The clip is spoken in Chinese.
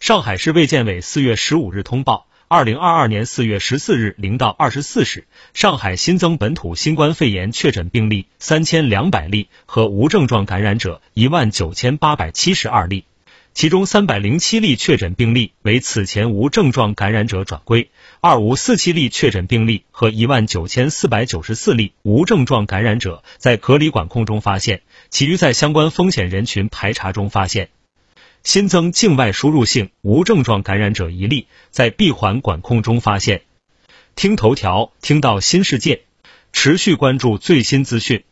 上海市卫健委四月十五日通报，二零二二年四月十四日零到二十四时，上海新增本土新冠肺炎确诊病例三千两百例和无症状感染者一万九千八百七十二例。其中三百零七例确诊病例为此前无症状感染者转归，二五四七例确诊病例和一万九千四百九十四例无症状感染者在隔离管控中发现，其余在相关风险人群排查中发现。新增境外输入性无症状感染者一例，在闭环管控中发现。听头条，听到新世界，持续关注最新资讯。